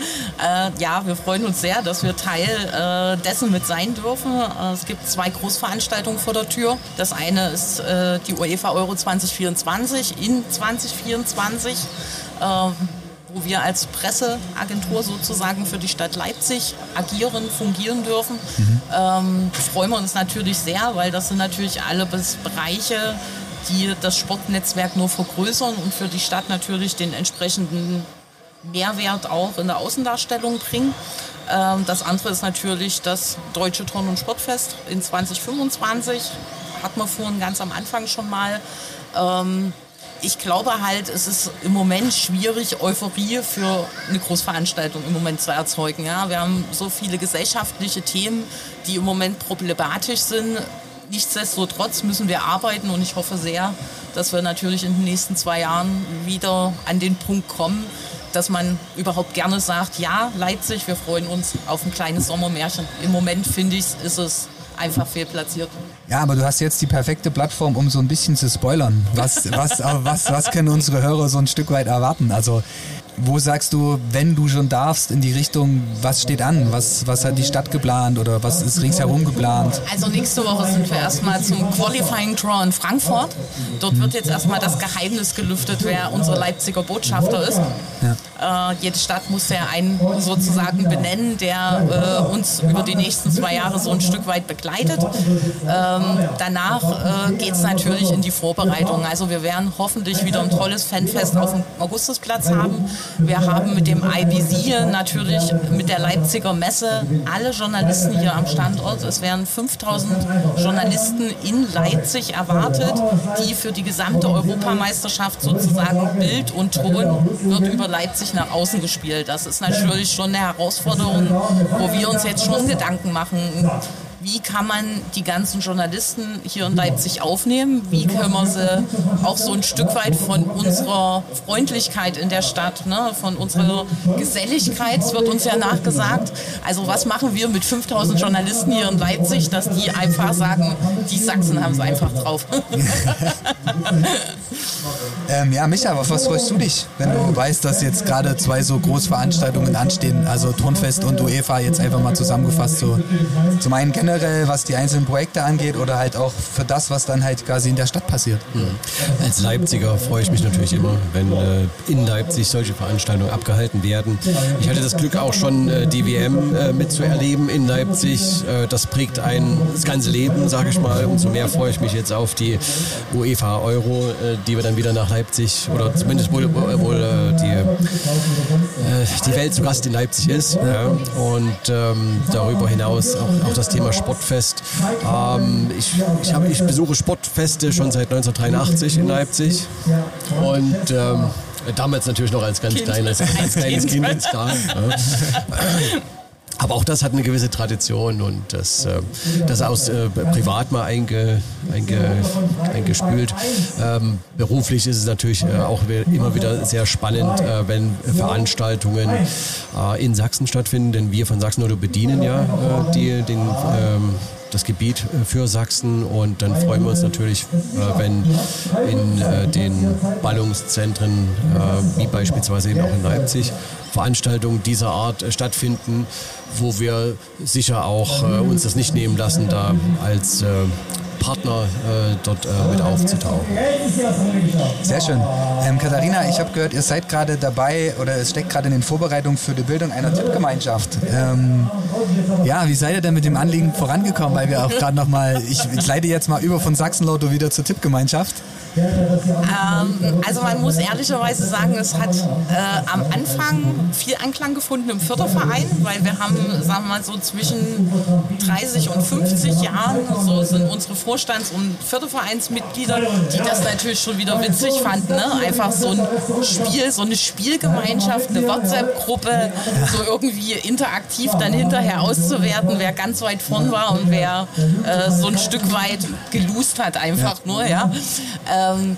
Äh, ja, wir freuen uns sehr, dass wir Teil äh, dessen mit sein dürfen. Äh, es gibt zwei Großveranstaltungen vor der Tür. Das eine ist äh, die UEFA Euro 2024 in 2024 äh, wo wir als Presseagentur sozusagen für die Stadt Leipzig agieren, fungieren dürfen. Mhm. Ähm, freuen wir uns natürlich sehr, weil das sind natürlich alle Bereiche, die das Sportnetzwerk nur vergrößern und für die Stadt natürlich den entsprechenden Mehrwert auch in der Außendarstellung bringen. Ähm, das andere ist natürlich das Deutsche Turn- und Sportfest in 2025. Hat man vorhin ganz am Anfang schon mal. Ähm, ich glaube halt, es ist im Moment schwierig, Euphorie für eine Großveranstaltung im Moment zu erzeugen. Ja, wir haben so viele gesellschaftliche Themen, die im Moment problematisch sind nichtsdestotrotz müssen wir arbeiten und ich hoffe sehr, dass wir natürlich in den nächsten zwei Jahren wieder an den Punkt kommen, dass man überhaupt gerne sagt, ja, Leipzig, wir freuen uns auf ein kleines Sommermärchen. Im Moment finde ich, ist es einfach fehlplatziert. Ja, aber du hast jetzt die perfekte Plattform, um so ein bisschen zu spoilern. Was, was, was, was können unsere Hörer so ein Stück weit erwarten? Also wo sagst du, wenn du schon darfst, in die Richtung, was steht an? Was, was hat die Stadt geplant oder was ist ringsherum geplant? Also nächste Woche sind wir erstmal zum Qualifying Draw in Frankfurt. Dort wird jetzt erstmal das Geheimnis gelüftet, wer unser Leipziger Botschafter ist. Ja. Äh, jede Stadt muss ja einen sozusagen benennen, der äh, uns über die nächsten zwei Jahre so ein Stück weit begleitet. Ähm, danach äh, geht es natürlich in die Vorbereitung. Also wir werden hoffentlich wieder ein tolles Fanfest auf dem Augustusplatz haben. Wir haben mit dem IBC natürlich mit der Leipziger Messe alle Journalisten hier am Standort. Es werden 5000 Journalisten in Leipzig erwartet, die für die gesamte Europameisterschaft sozusagen Bild und Ton wird über Leipzig nach außen gespielt. Das ist natürlich schon eine Herausforderung, wo wir uns jetzt schon Gedanken machen wie kann man die ganzen Journalisten hier in Leipzig aufnehmen? Wie können wir sie auch so ein Stück weit von unserer Freundlichkeit in der Stadt, ne, von unserer Geselligkeit, es wird uns ja nachgesagt. Also was machen wir mit 5000 Journalisten hier in Leipzig, dass die einfach sagen, die Sachsen haben es einfach drauf. Ähm, ja, Micha, auf was freust du dich, wenn du weißt, dass jetzt gerade zwei so Großveranstaltungen anstehen, also Turnfest und UEFA jetzt einfach mal zusammengefasst, so zum einen generell, was die einzelnen Projekte angeht oder halt auch für das, was dann halt quasi in der Stadt passiert? Mhm. Als Leipziger freue ich mich natürlich immer, wenn äh, in Leipzig solche Veranstaltungen abgehalten werden. Ich hatte das Glück auch schon äh, die WM äh, mitzuerleben in Leipzig. Äh, das prägt ein das ganze Leben, sage ich mal. Umso mehr freue ich mich jetzt auf die UEFA Euro, äh, die wir dann wieder nach Leipzig oder zumindest wohl, wohl äh, die, äh, die Welt zu Gast in Leipzig ist. Ja. Und ähm, darüber hinaus auch, auch, das Thema Sportfest. Ähm, ich, ich, hab, ich besuche Sportfeste schon seit 1983 in Leipzig und ähm, damals natürlich noch als ganz kind. kleines, als kleines Kind. kind. Ja. Aber auch das hat eine gewisse Tradition und das, äh, das aus äh, privat mal einge, einge, eingespült. Ähm, beruflich ist es natürlich äh, auch immer wieder sehr spannend, äh, wenn Veranstaltungen äh, in Sachsen stattfinden, denn wir von Sachsen oder bedienen ja äh, die, den ähm, das Gebiet für Sachsen. Und dann freuen wir uns natürlich, wenn in den Ballungszentren, wie beispielsweise eben auch in Leipzig, Veranstaltungen dieser Art stattfinden, wo wir sicher auch äh, uns das nicht nehmen lassen, da als äh, Partner äh, dort äh, mit aufzutauchen. Sehr schön. Ähm, Katharina, ich habe gehört, ihr seid gerade dabei oder es steckt gerade in den Vorbereitungen für die Bildung einer Tippgemeinschaft. Ähm, ja, wie seid ihr denn mit dem Anliegen vorangekommen? Weil wir auch gerade nochmal, ich, ich leite jetzt mal über von Sachsenlotto wieder zur Tippgemeinschaft. Ähm, also man muss ehrlicherweise sagen, es hat äh, am Anfang viel Anklang gefunden im Förderverein, weil wir haben, sagen wir mal so zwischen 30 und 50 Jahren, so sind unsere Vorstands- und Fördervereinsmitglieder, die das natürlich schon wieder witzig fanden. Ne? Einfach so ein Spiel, so eine Spielgemeinschaft, eine WhatsApp-Gruppe, so irgendwie interaktiv dann hinterher auszuwerten, wer ganz weit vorn war und wer äh, so ein Stück weit gelost hat einfach nur, ja. Äh, ähm,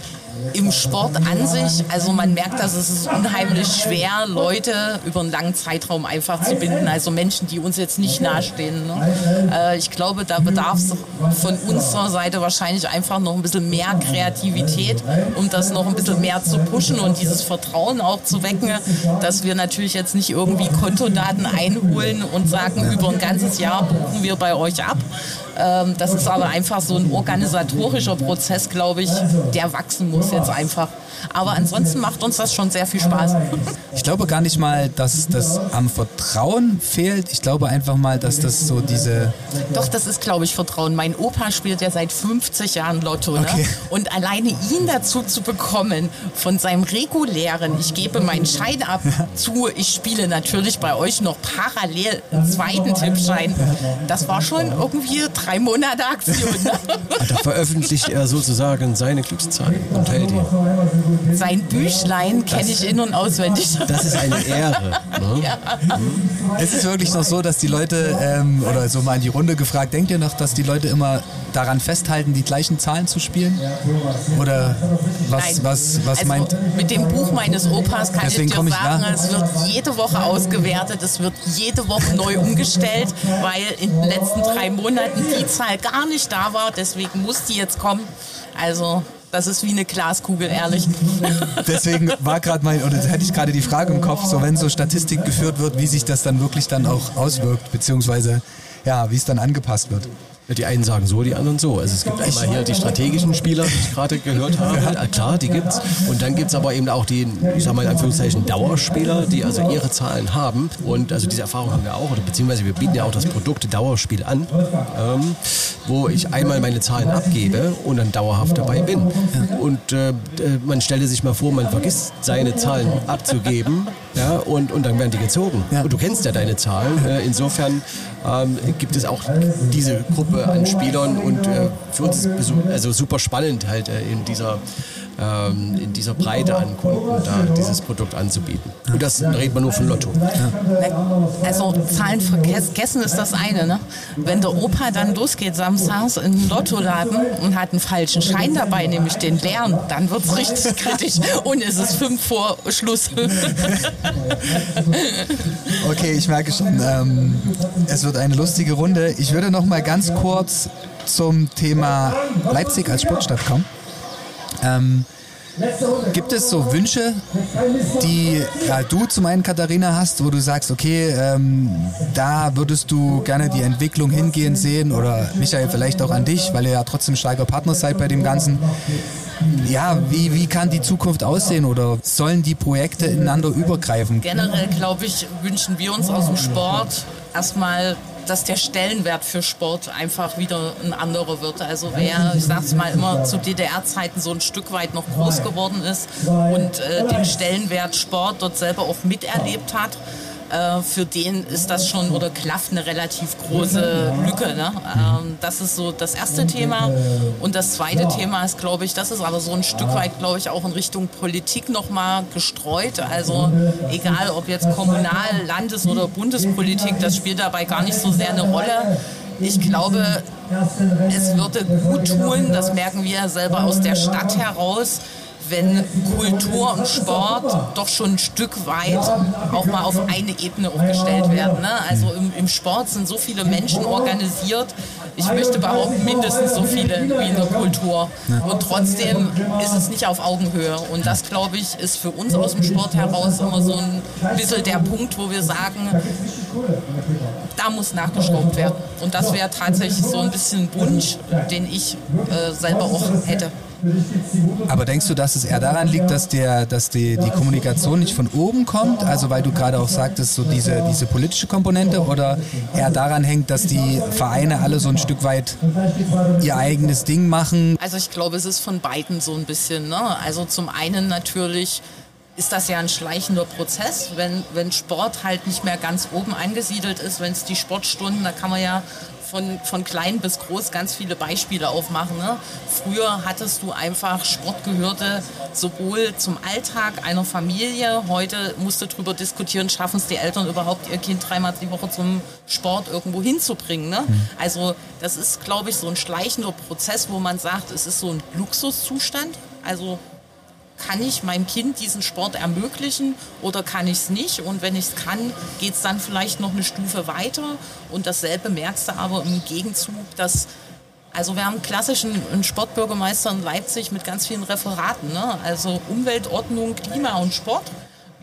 im Sport an sich, also man merkt, dass es ist unheimlich schwer, Leute über einen langen Zeitraum einfach zu binden. Also Menschen, die uns jetzt nicht nahestehen. Ne? Äh, ich glaube, da bedarf es von unserer Seite wahrscheinlich einfach noch ein bisschen mehr Kreativität, um das noch ein bisschen mehr zu pushen und dieses Vertrauen auch zu wecken, dass wir natürlich jetzt nicht irgendwie Kontodaten einholen und sagen, über ein ganzes Jahr buchen wir bei euch ab. Ähm, das ist aber einfach so ein organisatorischer Prozess, glaube ich, der wachsen muss jetzt einfach. Aber ansonsten macht uns das schon sehr viel Spaß. Ich glaube gar nicht mal, dass das am Vertrauen fehlt. Ich glaube einfach mal, dass das so diese. Doch, das ist, glaube ich, Vertrauen. Mein Opa spielt ja seit 50 Jahren Lotto. Ne? Okay. Und alleine ihn dazu zu bekommen, von seinem regulären, ich gebe meinen Schein ab, zu, ich spiele natürlich bei euch noch parallel einen zweiten Tippschein, das war schon irgendwie drei Monate Aktion. Ne? da veröffentlicht er sozusagen seine Glückszahlen und hält die. Sein Büchlein kenne ich in- und auswendig. Das ist eine Ehre. Ne? Ja. Es ist wirklich noch so, dass die Leute, ähm, oder so mal in die Runde gefragt, denkt ihr noch, dass die Leute immer daran festhalten, die gleichen Zahlen zu spielen? Oder was, Nein. was, was also meint? Mit dem Buch meines Opas kann Deswegen ich dir sagen, ich, es wird jede Woche ausgewertet, es wird jede Woche neu umgestellt, weil in den letzten drei Monaten die Zahl gar nicht da war. Deswegen muss die jetzt kommen. Also das ist wie eine Glaskugel, ehrlich. Deswegen war gerade mein, oder hätte ich gerade die Frage im Kopf, so wenn so Statistik geführt wird, wie sich das dann wirklich dann auch auswirkt, beziehungsweise ja, wie es dann angepasst wird. Die einen sagen so, die anderen so. Also es gibt einmal hier die strategischen Spieler, die ich gerade gehört habe. Ja, klar, die gibt's. Und dann gibt es aber eben auch die, ich sag mal in Anführungszeichen, Dauerspieler, die also ihre Zahlen haben. Und also diese Erfahrung haben wir auch, oder beziehungsweise wir bieten ja auch das Produkt Dauerspiel an, ähm, wo ich einmal meine Zahlen abgebe und dann dauerhaft dabei bin. Und äh, man stelle sich mal vor, man vergisst seine Zahlen abzugeben ja, und, und dann werden die gezogen. Und du kennst ja deine Zahlen. Äh, insofern ähm, gibt es auch diese Gruppe an Spielern und äh, für uns ist also super spannend halt äh, in dieser ähm, in dieser Breite an Kunden da dieses Produkt anzubieten. Und das redet man nur von Lotto. Also Zahlen vergessen ist das eine. Ne? Wenn der Opa dann losgeht samstags in den Lottoladen und hat einen falschen Schein dabei, nämlich den leeren, dann wird es richtig kritisch und es ist fünf vor Schluss. okay, ich merke schon, ähm, es wird eine lustige Runde. Ich würde noch mal ganz kurz zum Thema Leipzig als Sportstadt kommen. Ähm, Gibt es so Wünsche, die ja, du zu meinen Katharina hast, wo du sagst, okay, ähm, da würdest du gerne die Entwicklung hingehen sehen oder Michael vielleicht auch an dich, weil ihr ja trotzdem starker Partner seid bei dem Ganzen. Ja, wie, wie kann die Zukunft aussehen oder sollen die Projekte ineinander übergreifen? Generell, glaube ich, wünschen wir uns aus dem Sport erstmal dass der Stellenwert für Sport einfach wieder ein anderer wird. Also wer, ich sag's mal immer, zu DDR-Zeiten so ein Stück weit noch groß geworden ist und äh, den Stellenwert Sport dort selber auch miterlebt hat, äh, für den ist das schon oder klafft eine relativ große Lücke. Ne? Ähm, das ist so das erste Thema. Und das zweite Thema ist, glaube ich, das ist aber so ein Stück weit, glaube ich, auch in Richtung Politik nochmal gestreut. Also egal ob jetzt Kommunal-, Landes- oder Bundespolitik, das spielt dabei gar nicht so sehr eine Rolle. Ich glaube, es würde gut tun, das merken wir selber aus der Stadt heraus, wenn Kultur und Sport doch schon ein Stück weit auch mal auf eine Ebene aufgestellt werden. Ne? Also im, im, Sport sind so viele Menschen organisiert. Ich möchte behaupten, mindestens so viele wie in der Kultur. Und trotzdem ist es nicht auf Augenhöhe. Und das, glaube ich, ist für uns aus dem Sport heraus immer so ein bisschen der Punkt, wo wir sagen, da muss nachgeschraubt werden. Und das wäre tatsächlich so ein bisschen ein Wunsch, den ich äh, selber auch hätte. Aber denkst du, dass es eher daran liegt, dass, der, dass die, die Kommunikation nicht von oben kommt? Also weil du gerade auch sagtest, so diese, diese politische Komponente oder eher daran hängt, dass die Vereine alle so ein Stück weit ihr eigenes Ding machen? Also ich glaube, es ist von beiden so ein bisschen. Ne? Also zum einen natürlich ist das ja ein schleichender Prozess, wenn, wenn Sport halt nicht mehr ganz oben eingesiedelt ist, wenn es die Sportstunden, da kann man ja von, von klein bis groß ganz viele Beispiele aufmachen. Ne? Früher hattest du einfach Sport gehörte sowohl zum Alltag einer Familie. Heute musst du darüber diskutieren, schaffen es die Eltern überhaupt, ihr Kind dreimal die Woche zum Sport irgendwo hinzubringen. Ne? Mhm. Also das ist, glaube ich, so ein schleichender Prozess, wo man sagt, es ist so ein Luxuszustand. Also kann ich meinem Kind diesen Sport ermöglichen oder kann ich es nicht? Und wenn ich es kann, geht es dann vielleicht noch eine Stufe weiter. Und dasselbe merkst du aber im Gegenzug, dass also wir haben einen klassischen Sportbürgermeister in Leipzig mit ganz vielen Referaten. Ne? Also Umweltordnung, Klima und Sport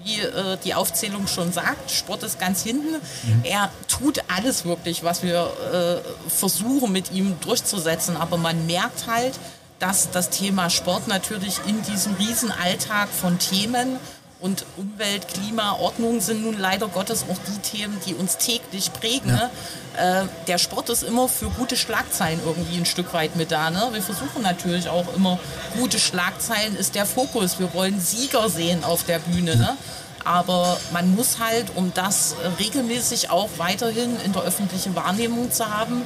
wie äh, die Aufzählung schon sagt, Sport ist ganz hinten. Mhm. Er tut alles wirklich, was wir äh, versuchen mit ihm durchzusetzen, aber man merkt halt, dass das Thema Sport natürlich in diesem Riesenalltag von Themen und Umwelt, Klima, Ordnung sind nun leider Gottes auch die Themen, die uns täglich prägen. Ja. Ne? Äh, der Sport ist immer für gute Schlagzeilen irgendwie ein Stück weit mit da. Ne? Wir versuchen natürlich auch immer, gute Schlagzeilen ist der Fokus. Wir wollen Sieger sehen auf der Bühne. Ne? Aber man muss halt, um das regelmäßig auch weiterhin in der öffentlichen Wahrnehmung zu haben,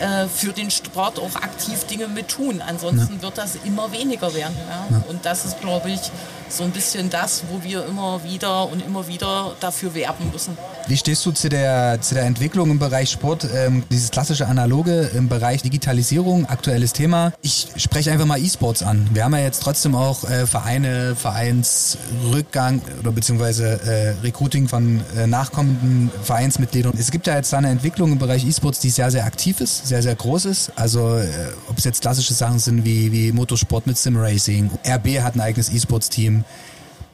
äh, für den Sport auch aktiv Dinge mit tun. Ansonsten ja. wird das immer weniger werden. Ja? Ja. Und das ist, glaube ich, so ein bisschen das, wo wir immer wieder und immer wieder dafür werben müssen. Wie stehst du zu der, zu der Entwicklung im Bereich Sport, ähm, dieses klassische Analoge im Bereich Digitalisierung, aktuelles Thema? Ich spreche einfach mal E-Sports an. Wir haben ja jetzt trotzdem auch äh, Vereine, Vereinsrückgang oder beziehungsweise äh, Recruiting von äh, nachkommenden Vereinsmitgliedern. Es gibt ja jetzt da eine Entwicklung im Bereich E-Sports, die sehr, sehr aktiv ist, sehr, sehr groß ist. Also äh, ob es jetzt klassische Sachen sind wie, wie Motorsport mit Sim Racing. RB hat ein eigenes E-Sports-Team.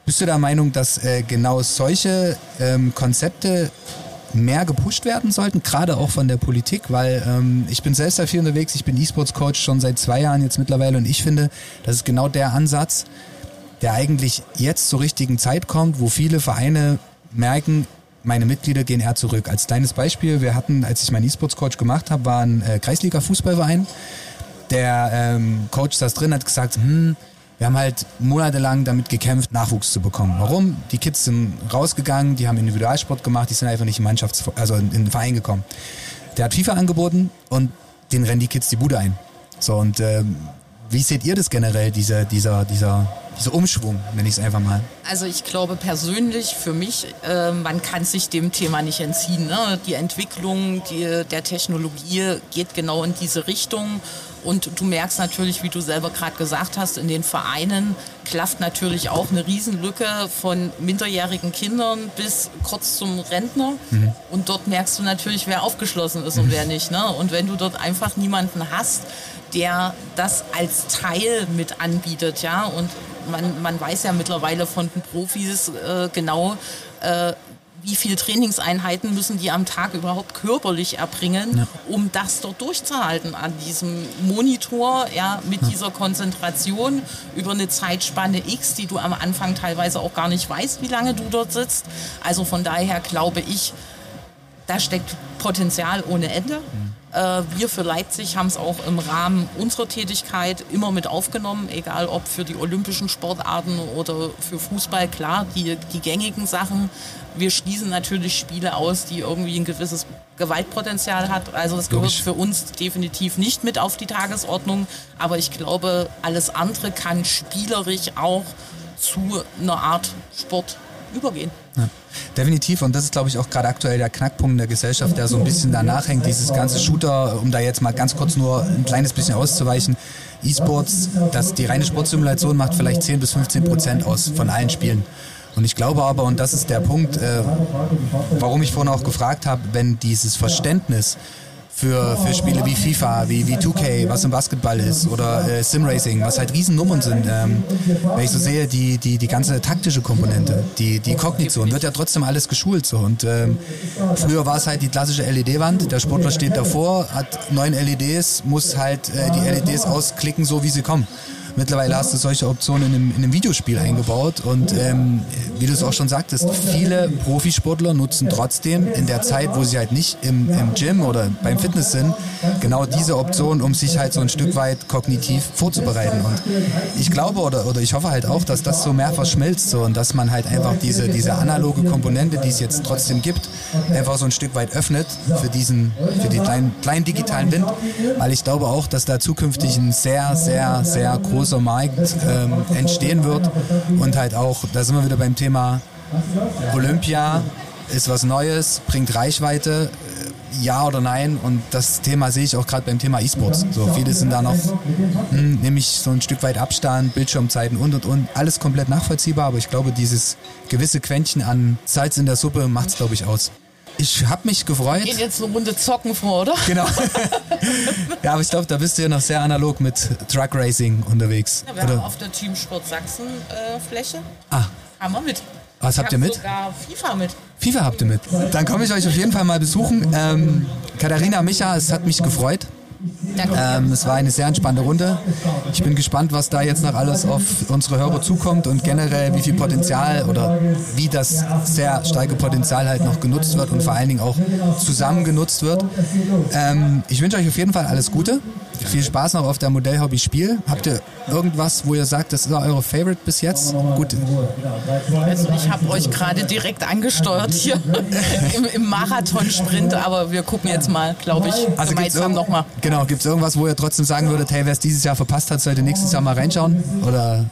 Bist du der Meinung, dass äh, genau solche ähm, Konzepte mehr gepusht werden sollten, gerade auch von der Politik, weil ähm, ich bin selbst da viel unterwegs, ich bin E-Sports-Coach schon seit zwei Jahren jetzt mittlerweile und ich finde, das ist genau der Ansatz, der eigentlich jetzt zur richtigen Zeit kommt, wo viele Vereine merken, meine Mitglieder gehen eher zurück. Als kleines Beispiel, wir hatten, als ich meinen E-Sports-Coach gemacht habe, war ein äh, Kreisliga-Fußballverein. Der ähm, Coach saß drin, hat gesagt, hm, wir haben halt monatelang damit gekämpft, Nachwuchs zu bekommen. Warum? Die Kids sind rausgegangen, die haben Individualsport gemacht, die sind einfach nicht in Mannschafts-, also in den Verein gekommen. Der hat FIFA angeboten und den rennen die Kids die Bude ein. So, und ähm, wie seht ihr das generell, diese, dieser, dieser, dieser Umschwung, nenne ich es einfach mal? Also ich glaube persönlich für mich, äh, man kann sich dem Thema nicht entziehen. Ne? Die Entwicklung die, der Technologie geht genau in diese Richtung und du merkst natürlich, wie du selber gerade gesagt hast, in den Vereinen klafft natürlich auch eine Riesenlücke von minderjährigen Kindern bis kurz zum Rentner. Mhm. Und dort merkst du natürlich, wer aufgeschlossen ist und wer nicht. Ne? Und wenn du dort einfach niemanden hast, der das als Teil mit anbietet, ja, und man, man weiß ja mittlerweile von den Profis äh, genau, äh, wie viele Trainingseinheiten müssen die am Tag überhaupt körperlich erbringen, ja. um das dort durchzuhalten an diesem Monitor, ja, mit ja. dieser Konzentration über eine Zeitspanne X, die du am Anfang teilweise auch gar nicht weißt, wie lange du dort sitzt. Also von daher glaube ich, da steckt Potenzial ohne Ende. Mhm. Äh, wir für Leipzig haben es auch im Rahmen unserer Tätigkeit immer mit aufgenommen, egal ob für die olympischen Sportarten oder für Fußball. Klar, die, die gängigen Sachen. Wir schließen natürlich Spiele aus, die irgendwie ein gewisses Gewaltpotenzial hat. Also das gehört für uns definitiv nicht mit auf die Tagesordnung. Aber ich glaube, alles andere kann spielerisch auch zu einer Art Sport übergehen. Ja, definitiv. Und das ist, glaube ich, auch gerade aktuell der Knackpunkt in der Gesellschaft, der so ein bisschen danach hängt. Dieses ganze Shooter, um da jetzt mal ganz kurz nur ein kleines bisschen auszuweichen. E-Sports, dass die reine Sportsimulation macht vielleicht 10 bis 15 Prozent aus von allen Spielen. Und ich glaube aber, und das ist der Punkt, äh, warum ich vorhin auch gefragt habe, wenn dieses Verständnis für, für Spiele wie FIFA, wie, wie 2K, was im Basketball ist, oder äh, Simracing, was halt Riesennummern sind. Ähm, wenn ich so sehe, die, die, die ganze taktische Komponente, die, die Kognition, wird ja trotzdem alles geschult. So. Und ähm, früher war es halt die klassische LED-Wand, der Sportler steht davor, hat neun LEDs, muss halt äh, die LEDs ausklicken, so wie sie kommen. Mittlerweile hast du solche Optionen in einem, in einem Videospiel eingebaut und ähm, wie du es auch schon sagtest, viele Profisportler nutzen trotzdem in der Zeit, wo sie halt nicht im, im Gym oder beim Fitness sind, genau diese Option, um sich halt so ein Stück weit kognitiv vorzubereiten. Und ich glaube oder, oder ich hoffe halt auch, dass das so mehr verschmilzt so und dass man halt einfach diese, diese analoge Komponente, die es jetzt trotzdem gibt, einfach so ein Stück weit öffnet für diesen, für die kleinen, kleinen digitalen Wind, weil ich glaube auch, dass da zukünftig ein sehr, sehr, sehr großes großer Markt ähm, entstehen wird und halt auch, da sind wir wieder beim Thema Olympia, ist was Neues, bringt Reichweite, äh, ja oder nein. Und das Thema sehe ich auch gerade beim Thema E-Sports. So viele sind da noch, hm, nämlich so ein Stück weit Abstand, Bildschirmzeiten und und und. Alles komplett nachvollziehbar, aber ich glaube, dieses gewisse Quäntchen an Salz in der Suppe macht es, glaube ich, aus. Ich habe mich gefreut. Geht jetzt eine Runde zocken vor, oder? Genau. ja, aber ich glaube, da bist du ja noch sehr analog mit Truck Racing unterwegs. Ja, wir oder? haben auf der Teamsport Sachsen äh, Fläche. Ah. Haben wir mit. Was habt ihr mit? sogar FIFA mit. FIFA habt ihr mit. Dann komme ich euch auf jeden Fall mal besuchen. Ähm, Katharina, Micha, es hat mich gefreut. Ähm, es war eine sehr entspannte Runde. Ich bin gespannt, was da jetzt noch alles auf unsere Hörer zukommt und generell, wie viel Potenzial oder wie das sehr starke Potenzial halt noch genutzt wird und vor allen Dingen auch zusammen genutzt wird. Ähm, ich wünsche euch auf jeden Fall alles Gute. Viel Spaß noch auf der Modellhobby Spiel. Habt ihr irgendwas, wo ihr sagt, das ist eure Favorite bis jetzt? Gut. Also ich habe euch gerade direkt angesteuert hier im, im Marathonsprint, aber wir gucken jetzt mal, glaube ich, also gemeinsam nochmal. Genau, gibt es irgendwas, wo ihr trotzdem sagen würdet, hey, wer es dieses Jahr verpasst hat, sollte nächstes Jahr mal reinschauen? Oder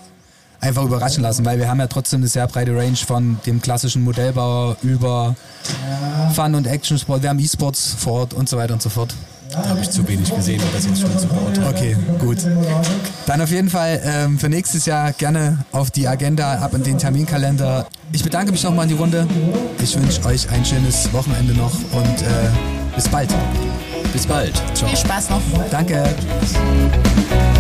einfach überraschen lassen, weil wir haben ja trotzdem eine sehr breite Range von dem klassischen Modellbauer über Fun- und Action-Sport, wir haben E-Sports vor Ort und so weiter und so fort. Da habe ich zu wenig gesehen, um das jetzt schon zu beurteilen. Okay, gut. Dann auf jeden Fall ähm, für nächstes Jahr gerne auf die Agenda, ab in den Terminkalender. Ich bedanke mich nochmal in die Runde. Ich wünsche euch ein schönes Wochenende noch und äh, bis bald. Bis bald. Ciao. Viel Spaß noch. Danke. Tschüss.